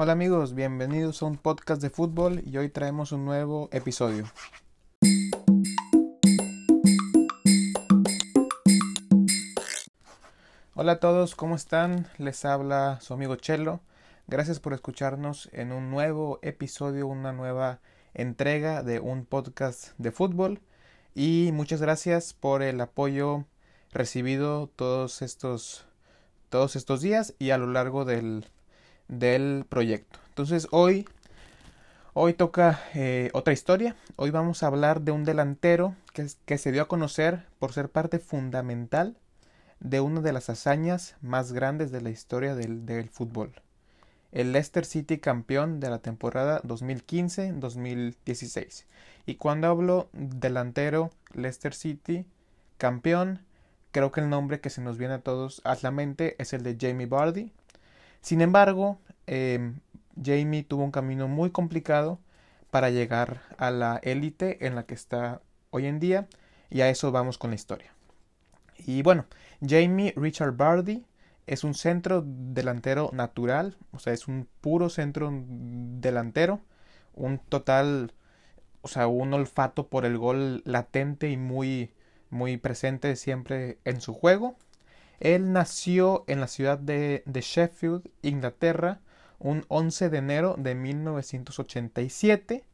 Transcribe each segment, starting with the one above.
Hola amigos, bienvenidos a un podcast de fútbol y hoy traemos un nuevo episodio. Hola a todos, ¿cómo están? Les habla su amigo Chelo. Gracias por escucharnos en un nuevo episodio, una nueva entrega de un podcast de fútbol y muchas gracias por el apoyo recibido todos estos todos estos días y a lo largo del, del proyecto. Entonces hoy hoy toca eh, otra historia. Hoy vamos a hablar de un delantero que, se dio a conocer por ser parte fundamental de una de las hazañas más grandes de la historia del, del fútbol. El Leicester City campeón de la temporada 2015-2016. Y cuando hablo delantero Leicester City campeón, creo que el nombre que se nos viene a todos a la mente es el de Jamie Vardy. Sin embargo, eh, Jamie tuvo un camino muy complicado para llegar a la élite en la que está hoy en día y a eso vamos con la historia. Y bueno, Jamie Richard Bardi es un centro delantero natural, o sea, es un puro centro delantero, un total, o sea, un olfato por el gol latente y muy, muy presente siempre en su juego. Él nació en la ciudad de, Sheffield, Inglaterra, un 11 de enero de 1987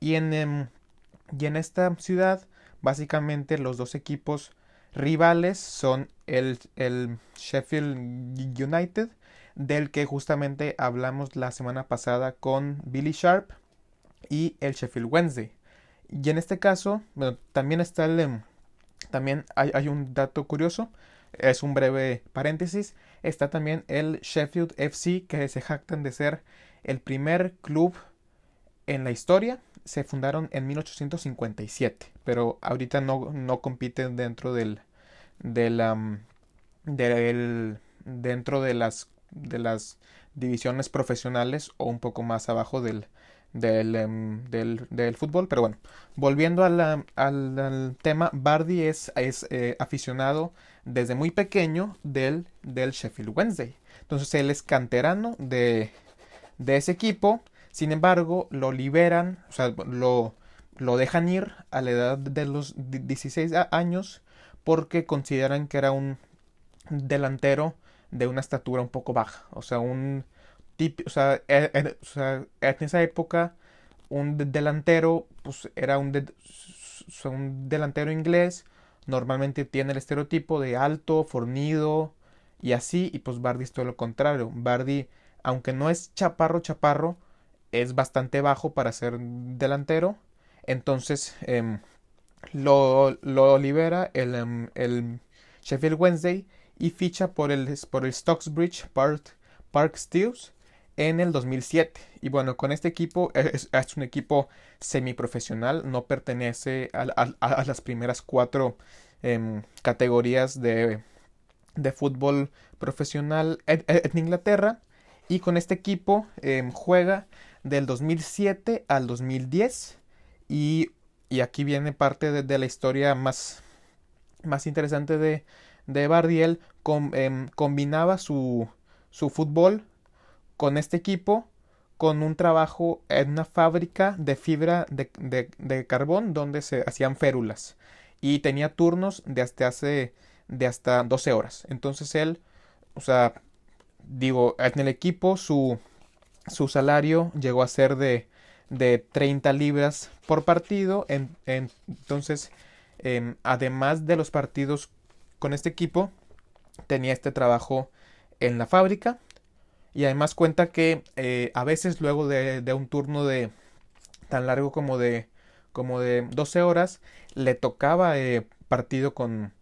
y en, em, y en esta ciudad básicamente los dos equipos rivales son el, el, Sheffield United, del que justamente hablamos la semana pasada con Billy Sharp, y el Sheffield Wednesday. Y en este caso, bueno, también está el. Em, también hay, hay, un dato curioso, es un breve paréntesis. Está también el Sheffield FC, que se jactan de ser el primer club en la historia se fundaron en 1857, pero ahorita no, no compiten dentro del, del, del, dentro de las, de las divisiones profesionales o un poco más abajo del, del, del, del fútbol. Pero bueno, volviendo al, al, al tema, Bardi es, es eh, aficionado desde muy pequeño del, del Sheffield Wednesday. Entonces él es canterano de, de ese equipo sin embargo, lo liberan, o sea, lo, lo dejan ir a la edad de los 16 años porque consideran que era un delantero de una estatura un poco baja. O sea, un tipo, o sea, e, e, o sea en esa época un delantero pues era un, de, un delantero inglés. Normalmente tiene el estereotipo de alto, fornido y así. Y pues Bardi es todo lo contrario. Bardi, aunque no es chaparro, chaparro, es bastante bajo para ser delantero. Entonces eh, lo, lo, libera el, um, el, Sheffield Wednesday y ficha por el, por el Stocksbridge Park, Park Steels en el 2007. Y bueno, con este equipo es, es un equipo semiprofesional, no pertenece a, las primeras cuatro eh, categorías de, de fútbol profesional en, Inglaterra. Y con este equipo eh, juega del 2007 al 2010 y, y aquí viene parte de, la historia más, más interesante de, de Bardiel, eh, combinaba su, su fútbol con este equipo con un trabajo en una fábrica de fibra de, de, carbón donde se hacían férulas y tenía turnos de hasta hace de hasta 12 horas entonces él o sea digo en el equipo su su salario llegó a ser de, de 30 libras por partido. En, en, entonces, eh, además de los partidos con este equipo, tenía este trabajo en la fábrica. Y además cuenta que eh, a veces luego de, de, un turno de tan largo como de, como de 12 horas, le tocaba eh, partido con,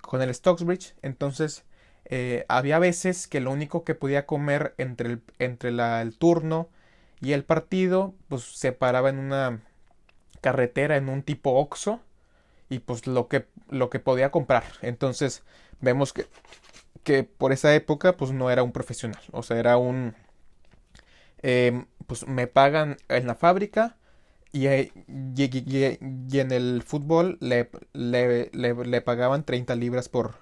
con el Stocksbridge. Entonces eh, había veces que lo único que podía comer entre el, entre la, el turno y el partido, pues se paraba en una carretera, en un tipo Oxo, y pues lo que, lo que podía comprar. Entonces vemos que, que por esa época pues no era un profesional, o sea, era un... Eh, pues me pagan en la fábrica y, en el fútbol le, le, le, pagaban 30 libras por,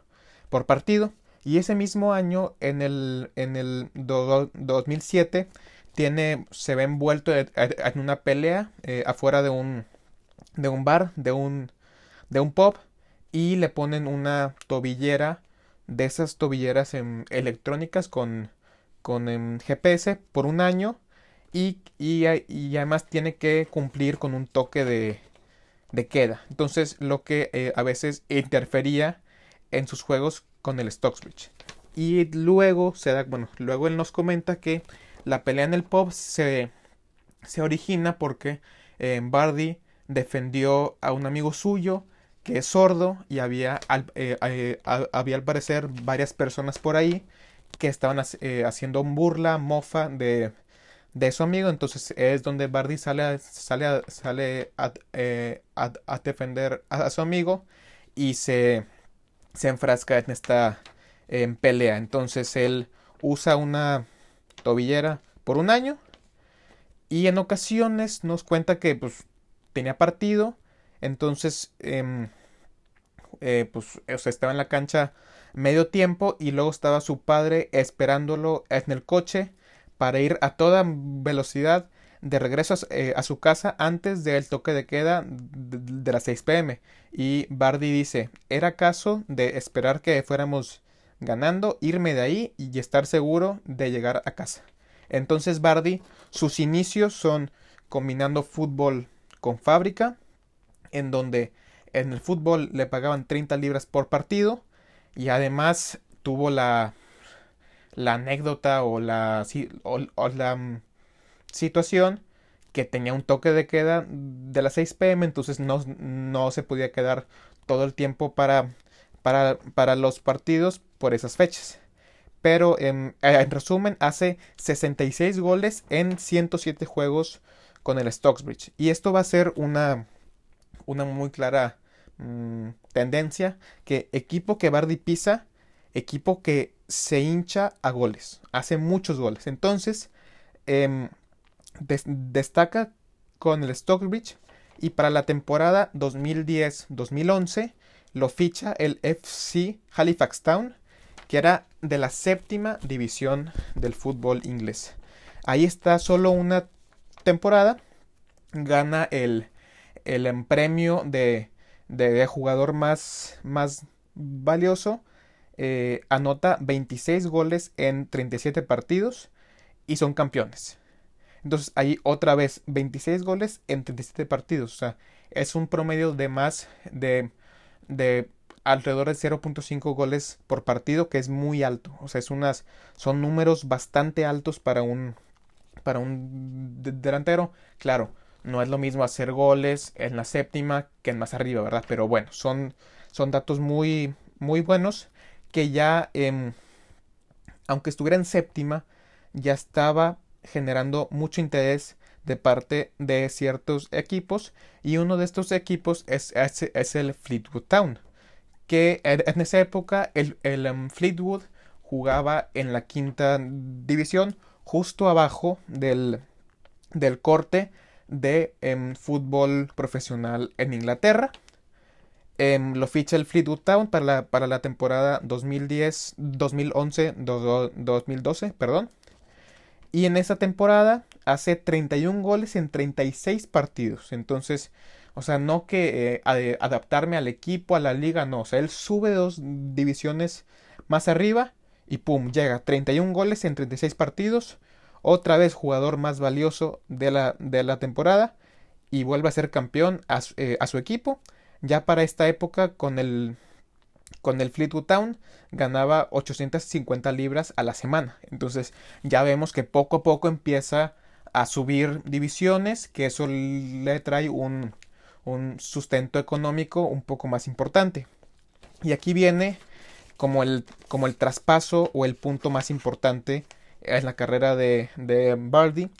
por partido. Y ese mismo año, en el, en el do, 2007, tiene, se ve envuelto en, una pelea eh, afuera de un, de un bar, de un, de un pub, y le ponen una tobillera de esas tobilleras electrónicas con, con em, GPS por un año y, y, además tiene que cumplir con un toque de, de queda. Entonces lo que eh, a veces interfería en sus juegos con el Stocksbridge. Y luego se da, bueno, luego él nos comenta que la pelea en el pub se, se origina porque eh, Bardi defendió a un amigo suyo que es sordo y había al, eh, eh, había al parecer varias personas por ahí que estaban haciendo burla, mofa de, de su amigo. Entonces es donde Bardi sale a, sale a, sale a, defender a, su amigo y se, se enfrasca en esta pelea. Entonces él usa una tobillera por un año. Y en ocasiones nos cuenta que pues tenía partido. Entonces, em, eh, pues estaba en la cancha medio tiempo y luego estaba su padre esperándolo en el coche para ir a toda velocidad de regreso a, eh, su casa antes del toque de queda de, de las 6 pm. Y Bardi dice, era caso de esperar que fuéramos ganando, irme de ahí y estar seguro de llegar a casa. Entonces Bardi, sus inicios son combinando fútbol con fábrica, en donde en el fútbol le pagaban 30 libras por partido y además tuvo la, la anécdota o la, o, la mm, situación que tenía un toque de queda de las 6 pm, entonces no, no se podía quedar todo el tiempo para, para, para los partidos por esas fechas. Pero en, resumen, hace 66 goles en 107 juegos con el Stocksbridge. Y esto va a ser una, una muy clara mm, tendencia que equipo que Bardi pisa, equipo que se hincha a goles, hace muchos goles. Entonces, em, destaca con el Stockbridge y para la temporada 2010-2011 lo ficha el FC Halifax Town que era de la séptima división del fútbol inglés. Ahí está solo una temporada, gana el, el premio de, de, jugador más, más valioso, eh, anota 26 goles en 37 partidos y son campeones. Entonces ahí otra vez 26 goles en 37 partidos. O sea, es un promedio de más de, de alrededor de 0.5 goles por partido, que es muy alto. O sea, es unas, son números bastante altos para un, para un delantero. Claro, no es lo mismo hacer goles en la séptima que en más arriba, ¿verdad? Pero bueno, son, son datos muy, muy buenos que ya, em, aunque estuviera en séptima, ya estaba generando mucho interés de parte de ciertos equipos y uno de estos equipos es, es el Fleetwood Town que en esa época el, em, Fleetwood jugaba en la quinta división, justo abajo del, del corte de em, fútbol profesional en Inglaterra. Em, lo ficha el Fleetwood Town para la, para la temporada 2010, 2011, 2012, perdón. Y en esa temporada hace 31 goles en 36 partidos. Entonces, o sea, no que eh, adaptarme al equipo, a la liga, no. O sea, él sube dos divisiones más arriba y pum, llega. 31 goles en 36 partidos. Otra vez jugador más valioso de la, de la temporada. Y vuelve a ser campeón a, eh, su equipo. Ya para esta época con el, con el Fleetwood Town ganaba 850 libras a la semana. Entonces ya vemos que poco a poco empieza a subir divisiones, que eso le trae un, un sustento económico un poco más importante. Y aquí viene como el, como el traspaso o el punto más importante en la carrera de, de Bardi.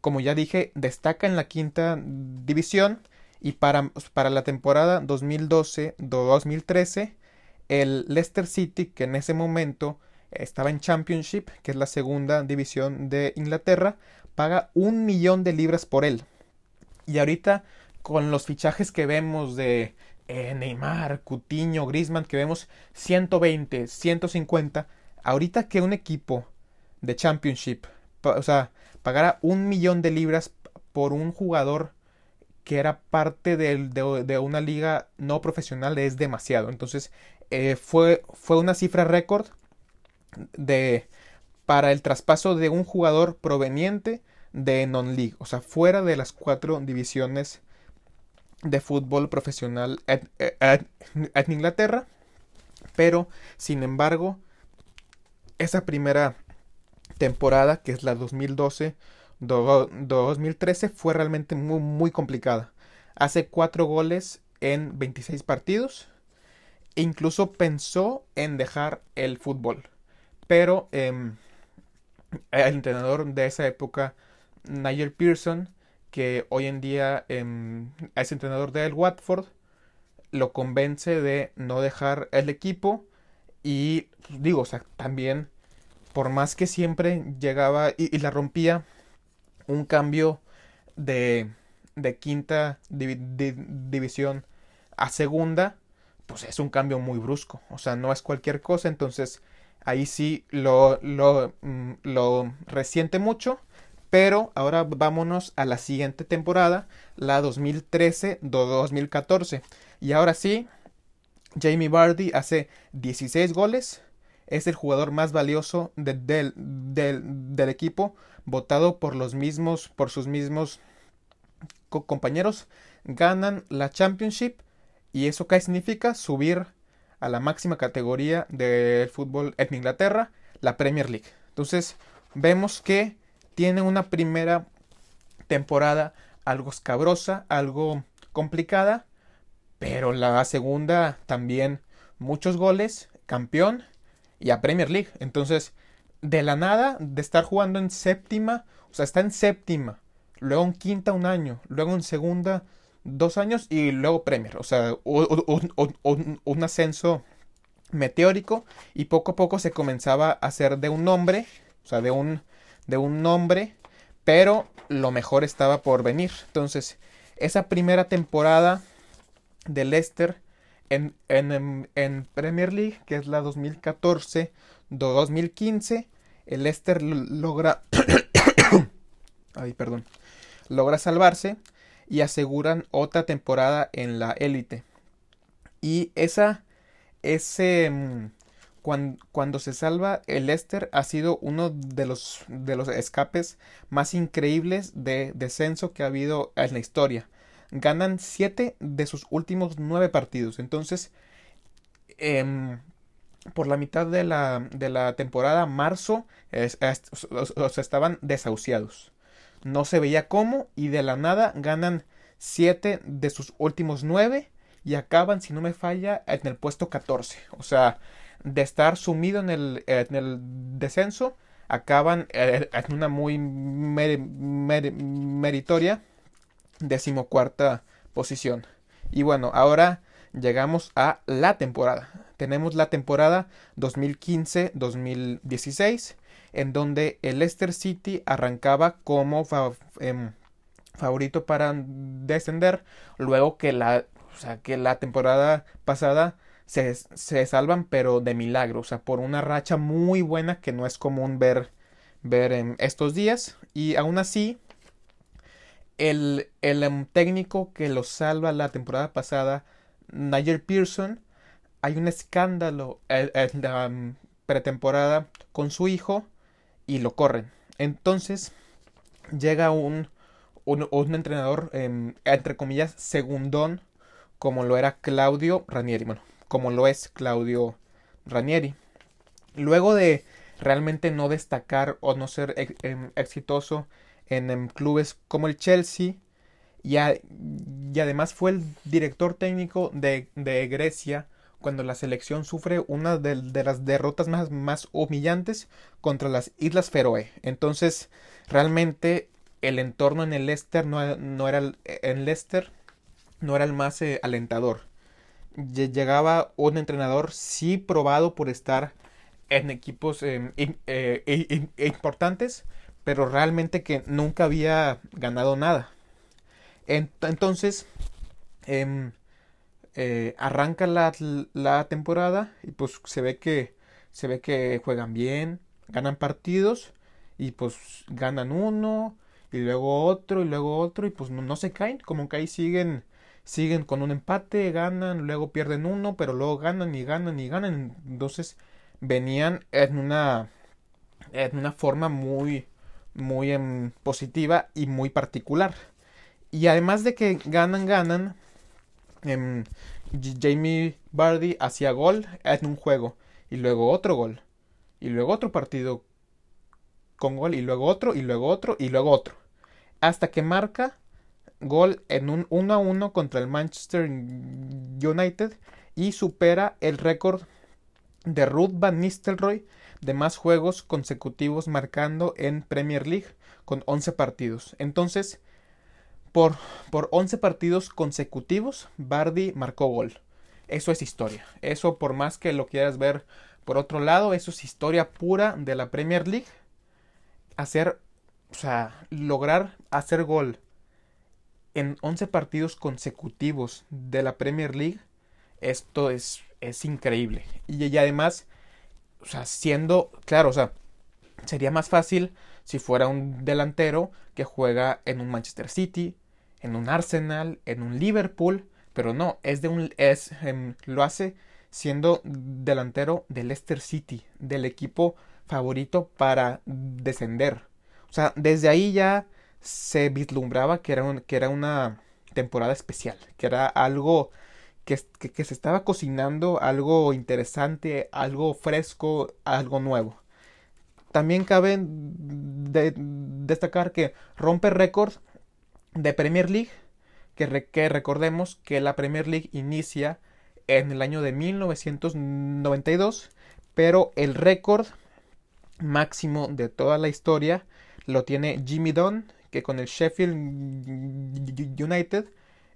Como ya dije, destaca en la quinta división y para, para la temporada 2012-2013 el Leicester City, que en ese momento estaba en Championship, que es la segunda división de Inglaterra, paga un millón de libras por él. Y ahorita con los fichajes que vemos de eh, Neymar, Cutiño, Griezmann, que vemos 120, 150, ahorita que un equipo de Championship o sea, pagara un millón de libras por un jugador que era parte de, una liga no profesional es demasiado. Entonces, eh, fue, fue una cifra récord de para el traspaso de un jugador proveniente de non-league, o sea, fuera de las cuatro divisiones de fútbol profesional en, Inglaterra. Pero, sin embargo, esa primera temporada, que es la 2012-2013, fue realmente muy, muy complicada. Hace cuatro goles en 26 partidos. E incluso pensó en dejar el fútbol. Pero em, el entrenador de esa época, Nigel Pearson, que hoy en día em, es entrenador del Watford, lo convence de no dejar el equipo y digo, o sea, también por más que siempre llegaba y, la rompía, un cambio de, de quinta división a segunda, pues es un cambio muy brusco, o sea, no es cualquier cosa, entonces ahí sí lo, lo, mm, lo resiente mucho. Pero ahora vámonos a la siguiente temporada, la 2013-2014. Y ahora sí, Jamie Vardy hace 16 goles. Es el jugador más valioso del, equipo, votado por los mismos, por sus mismos compañeros. Ganan la Championship. ¿Y eso qué significa? Subir a la máxima categoría del fútbol en Inglaterra, la Premier League. Entonces, vemos que tiene una primera temporada algo escabrosa, algo complicada, pero la segunda también muchos goles, campeón y a Premier League. Entonces, de la nada, de estar jugando en séptima, o sea, está en séptima, luego en quinta un año, luego en segunda dos años y luego Premier. O sea, un, ascenso meteórico y poco a poco se comenzaba a hacer de un nombre, o sea, de un, de un nombre, pero lo mejor estaba por venir. Entonces, esa primera temporada de Leicester en, en, en Premier League, que es la 2014-2015, el Leicester logra... Ay, perdón. Logra salvarse y aseguran otra temporada en la élite. Y esa, ese, mm, cuando, se salva el Leicester ha sido uno de los, de los escapes más increíbles de descenso que ha habido en la historia. Ganan siete de sus últimos nueve partidos. Entonces, em, por la mitad de la, de la temporada, marzo, estaban desahuciados no se veía cómo y de la nada ganan 7 de sus últimos 9 y acaban, si no me falla, en el puesto 14. O sea, de estar sumido en el, en el descenso, acaban en una muy meritoria decimocuarta posición. Y bueno, ahora llegamos a la temporada. Tenemos la temporada 2015-2016 en donde el Leicester City arrancaba como em, favorito para descender, luego que la, o sea, que la temporada pasada se, se, salvan, pero de milagro, o sea, por una racha muy buena que no es común ver, ver en estos días, y aún así, el, el em, técnico que lo salva la temporada pasada, Nigel Pearson, hay un escándalo en la em, pretemporada con su hijo y lo corren. Entonces llega un, un, entrenador, em, entre comillas, segundón, como lo era Claudio Ranieri. Bueno, como lo es Claudio Ranieri. Luego de realmente no destacar o no ser em, exitoso en, clubes como el Chelsea, y, además fue el director técnico de, Grecia cuando la selección sufre una de, las derrotas más, humillantes contra las Islas Feroe. Entonces, realmente el entorno en el Leicester no, no era el, en Leicester no era el más eh, alentador. Llegaba un entrenador sí probado por estar en equipos em, eh, importantes, pero realmente que nunca había ganado nada. Entonces, em, eh, arranca la, la, temporada y pues se ve que se ve que juegan bien, ganan partidos y pues ganan uno y luego otro y luego otro y pues no, no se caen, como que ahí siguen siguen con un empate, ganan, luego pierden uno, pero luego ganan y ganan y ganan. Entonces venían en una en una forma muy muy em, positiva y muy particular. Y además de que ganan, ganan, em, Jamie Bardi hacía gol en un juego y luego otro gol y luego otro partido con gol y luego otro y luego otro y luego otro hasta que marca gol en un 1 a 1 contra el Manchester United y supera el récord de Ruth Van Nistelrooy de más juegos consecutivos marcando en Premier League con 11 partidos. Entonces, por, por 11 partidos consecutivos, Bardi marcó gol. Eso es historia. Eso, por más que lo quieras ver por otro lado, eso es historia pura de la Premier League. Hacer, o sea, lograr hacer gol en 11 partidos consecutivos de la Premier League, esto es, es increíble. Y, y, además, o sea, siendo, claro, o sea, sería más fácil si fuera un delantero que juega en un Manchester City, en un Arsenal, en un Liverpool, pero no, es de un, es, em, lo hace siendo delantero del Leicester City, del equipo favorito para descender. O sea, desde ahí ya se vislumbraba que era, que era una temporada especial, que era algo que, se estaba cocinando, algo interesante, algo fresco, algo nuevo. También cabe destacar que rompe récord de Premier League, que, que recordemos que la Premier League inicia en el año de 1992, pero el récord máximo de toda la historia lo tiene Jimmy Dunn que con el Sheffield United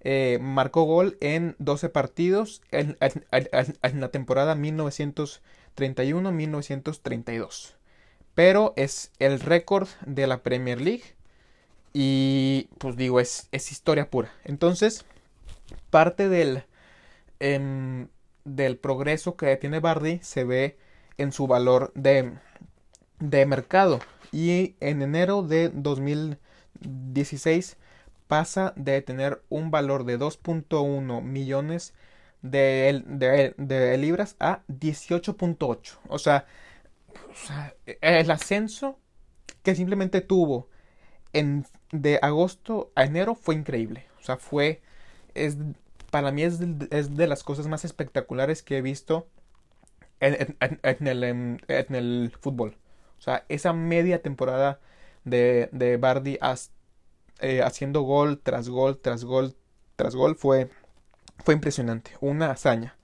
eh, marcó gol en 12 partidos en, la temporada 1931-1932. Pero es el récord de la Premier League. Y pues digo, es, es historia pura. Entonces, parte del, em, del progreso que tiene Bardi se ve en su valor de, de mercado. Y en enero de 2000 16 pasa de tener un valor de 2.1 millones de, de, libras a 18.8. O sea, el ascenso que simplemente tuvo en, de agosto a enero fue increíble. O sea, fue, es, para mí es de, las cosas más espectaculares que he visto en, el, fútbol. O sea, esa media temporada de, de Bardi eh, haciendo gol tras gol tras gol tras gol fue, fue impresionante, una hazaña.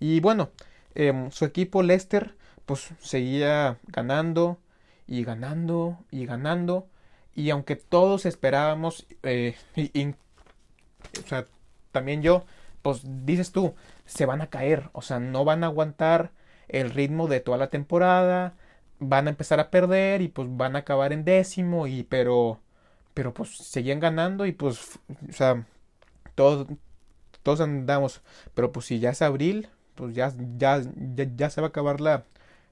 Y bueno, em, su equipo Leicester pues seguía ganando y ganando y ganando. Y aunque todos esperábamos, eh, o sea, también yo, pues dices tú, se van a caer, o sea, no van a aguantar el ritmo de toda la temporada, van a empezar a perder y pues van a acabar en décimo y pero pero pues seguían ganando y pues o sea todos todos andamos pero pues si ya es abril pues ya ya ya, se va a acabar la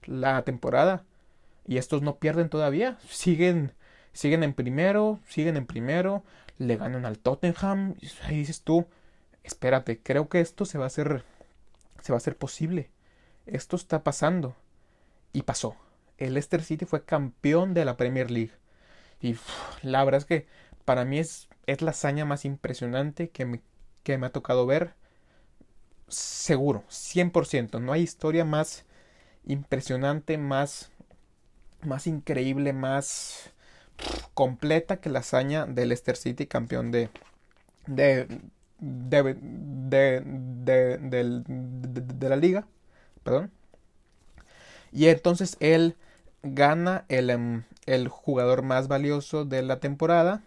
la temporada y estos no pierden todavía. Siguen siguen en primero siguen en primero le ganan al Tottenham y ahí dices tú espérate creo que esto se va a hacer se va a hacer posible. Esto está pasando. Y pasó. El Leicester City fue campeón de la Premier League. Y la verdad es que para mí es, es la hazaña más impresionante que me, que me ha tocado ver. Seguro, 100%. No hay historia más impresionante, más, más increíble, más completa que la hazaña del Leicester City campeón de, de, de, de, de la liga. Perdón. Y entonces él gana el, em, el jugador más valioso de la temporada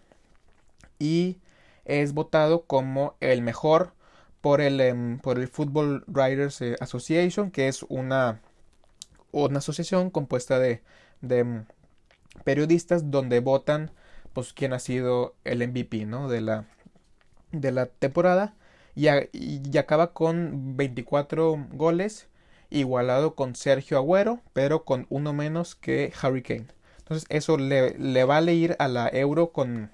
y es votado como el mejor por el, em, por el Football Writers eh, Association, que es una, una asociación compuesta de, de em, periodistas donde votan pues quién ha sido el MVP ¿no? de, la, de la temporada y, y acaba con 24 goles igualado con Sergio Agüero, pero con uno menos que Harry Kane. Entonces eso le, le vale ir a la Euro con,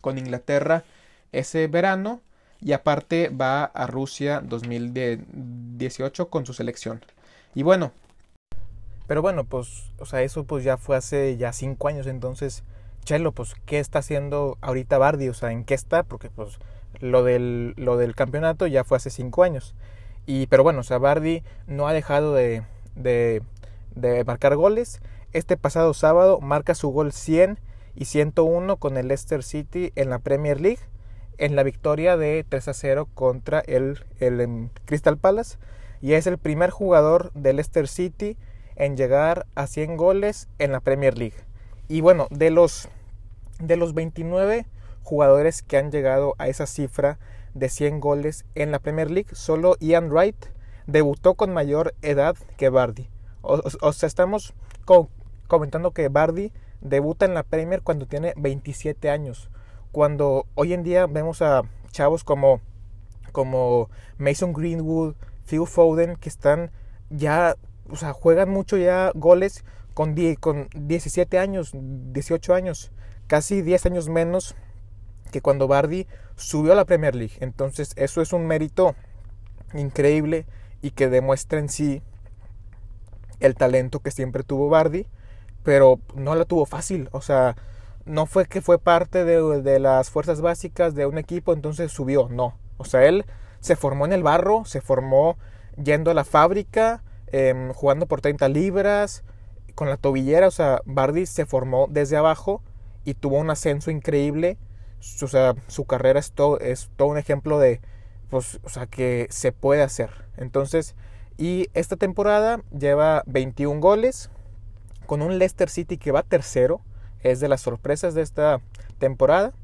con Inglaterra ese verano y aparte va a Rusia 2018 con su selección. Y bueno, pero bueno, pues, o sea, eso pues ya fue hace ya cinco años, entonces, Chelo, pues, ¿qué está haciendo ahorita Bardi? O sea, ¿en qué está? Porque pues lo del, lo del campeonato ya fue hace cinco años. Y, pero bueno, o sea, Bardi no ha dejado de, de, de marcar goles. Este pasado sábado marca su gol 100 y 101 con el Leicester City en la Premier League en la victoria de 3 a 0 contra el, el em, Crystal Palace y es el primer jugador del Leicester City en llegar a 100 goles en la Premier League. Y bueno, de los, de los 29 jugadores que han llegado a esa cifra de 100 goles en la Premier League, solo Ian Wright debutó con mayor edad que Bardi. O, sea, estamos comentando que Bardi debuta en la Premier cuando tiene 27 años cuando hoy en día vemos a chavos como, como Mason Greenwood, Phil Foden, que están ya, o sea, juegan mucho ya goles con, con 17 años, 18 años, casi 10 años menos que cuando Bardi subió a la Premier League. Entonces eso es un mérito increíble y que demuestra en sí el talento que siempre tuvo Bardi, pero no la tuvo fácil. O sea, no fue que fue parte de, las fuerzas básicas de un equipo, entonces subió, no. O sea, él se formó en el barro, se formó yendo a la fábrica, em, jugando por 30 libras, con la tobillera, o sea, Bardi se formó desde abajo y tuvo un ascenso increíble. O sea, su carrera es todo, es todo un ejemplo de, pues, o sea, que se puede hacer. Entonces, y esta temporada lleva 21 goles con un Leicester City que va tercero es de las sorpresas de esta temporada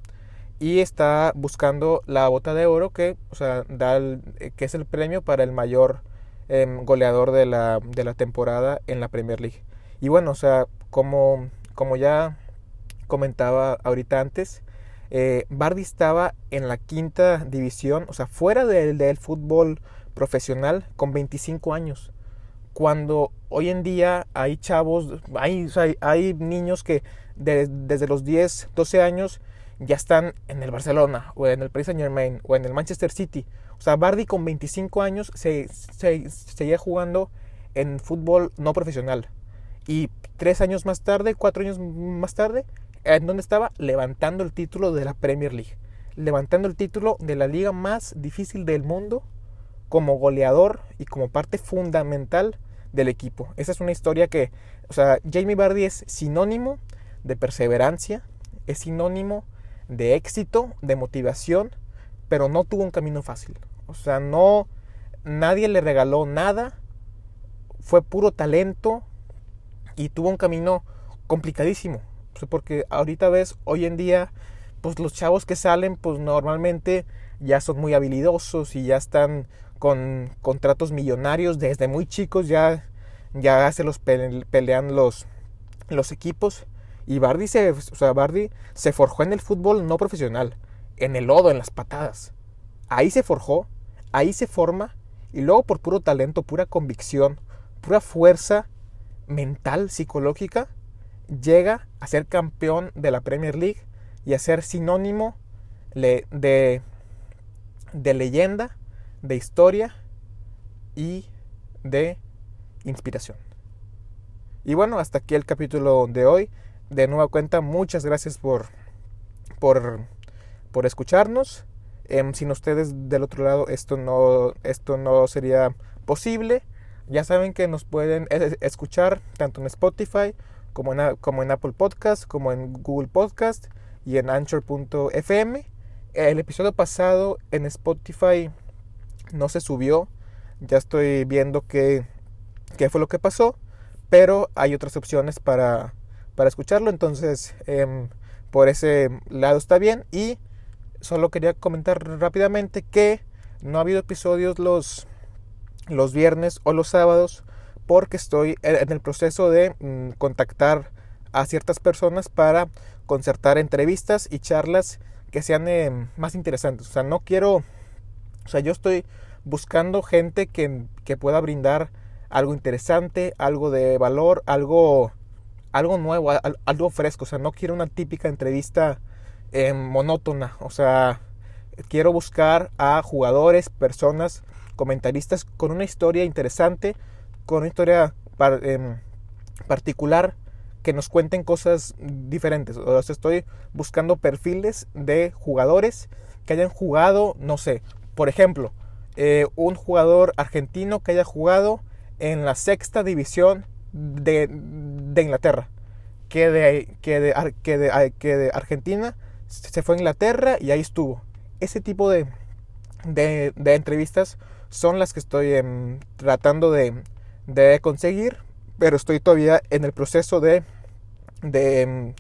y está buscando la bota de oro que, o sea, da eh, que es el premio para el mayor em, goleador de la, de la, temporada en la Premier League. Y bueno, o sea, como, como ya comentaba ahorita antes, eh, Bardi estaba en la quinta división, o sea, fuera del, del fútbol profesional con 25 años. Cuando hoy en día hay chavos, hay, hay niños que desde los 10, 12 años ya están en el Barcelona o en el Paris Saint Germain o en el Manchester City. O sea, Bardi con 25 años se, se, seguía jugando en fútbol no profesional. Y tres años más tarde, cuatro años más tarde, ¿en dónde estaba? Levantando el título de la Premier League. Levantando el título de la liga más difícil del mundo como goleador y como parte fundamental del equipo. Esa es una historia que, o sea, Jamie Bardi es sinónimo de perseverancia, es sinónimo de éxito, de motivación, pero no tuvo un camino fácil. O sea, no, nadie le regaló nada, fue puro talento y tuvo un camino complicadísimo. Porque ahorita ves, hoy en día, pues los chavos que salen, pues normalmente ya son muy habilidosos y ya están con contratos millonarios desde muy chicos, ya, ya se los pelean los, los equipos. Y Bardi se, Bardi se forjó en el fútbol no profesional, en el lodo, en las patadas. Ahí se forjó, ahí se forma, y luego por puro talento, pura convicción, pura fuerza mental, psicológica, llega a ser campeón de la Premier League y a ser sinónimo de, de leyenda, de historia y de inspiración. Y bueno, hasta aquí el capítulo de hoy de nueva cuenta, muchas gracias por, por, por escucharnos. Em, sin ustedes del otro lado esto no, esto no sería posible. Ya saben que nos pueden escuchar tanto en Spotify como en, como en Apple Podcast, como en Google Podcast y en Anchor.fm. El episodio pasado en Spotify no se subió. Ya estoy viendo qué, qué fue lo que pasó. Pero hay otras opciones para, para escucharlo. Entonces, em, por ese lado está bien. Y solo quería comentar rápidamente que no ha habido episodios los, los viernes o los sábados porque estoy en el proceso de mm, contactar a ciertas personas para concertar entrevistas y charlas que sean em, más interesantes. O sea, no quiero, o sea, yo estoy buscando gente que, que pueda brindar algo interesante, algo de valor, algo algo nuevo, algo fresco. O sea, no quiero una típica entrevista eh, monótona. O sea, quiero buscar a jugadores, personas, comentaristas con una historia interesante, con una historia em, particular que nos cuenten cosas diferentes. O sea, estoy buscando perfiles de jugadores que hayan jugado, no sé, por ejemplo, eh, un jugador argentino que haya jugado en la sexta división de, Inglaterra, que de, que, de, que, de, Argentina se fue a Inglaterra y ahí estuvo. Ese tipo de, de, entrevistas son las que estoy em, tratando de, de conseguir, pero estoy todavía en el proceso de, de, em,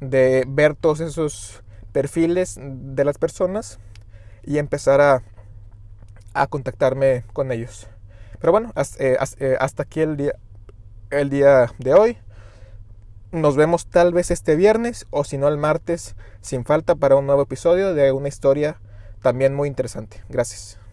de ver todos esos perfiles de las personas y empezar a, a contactarme con ellos. Pero bueno, eh, eh, hasta, aquí el día, el día de hoy. Nos vemos tal vez este viernes o si no el martes sin falta para un nuevo episodio de una historia también muy interesante. Gracias.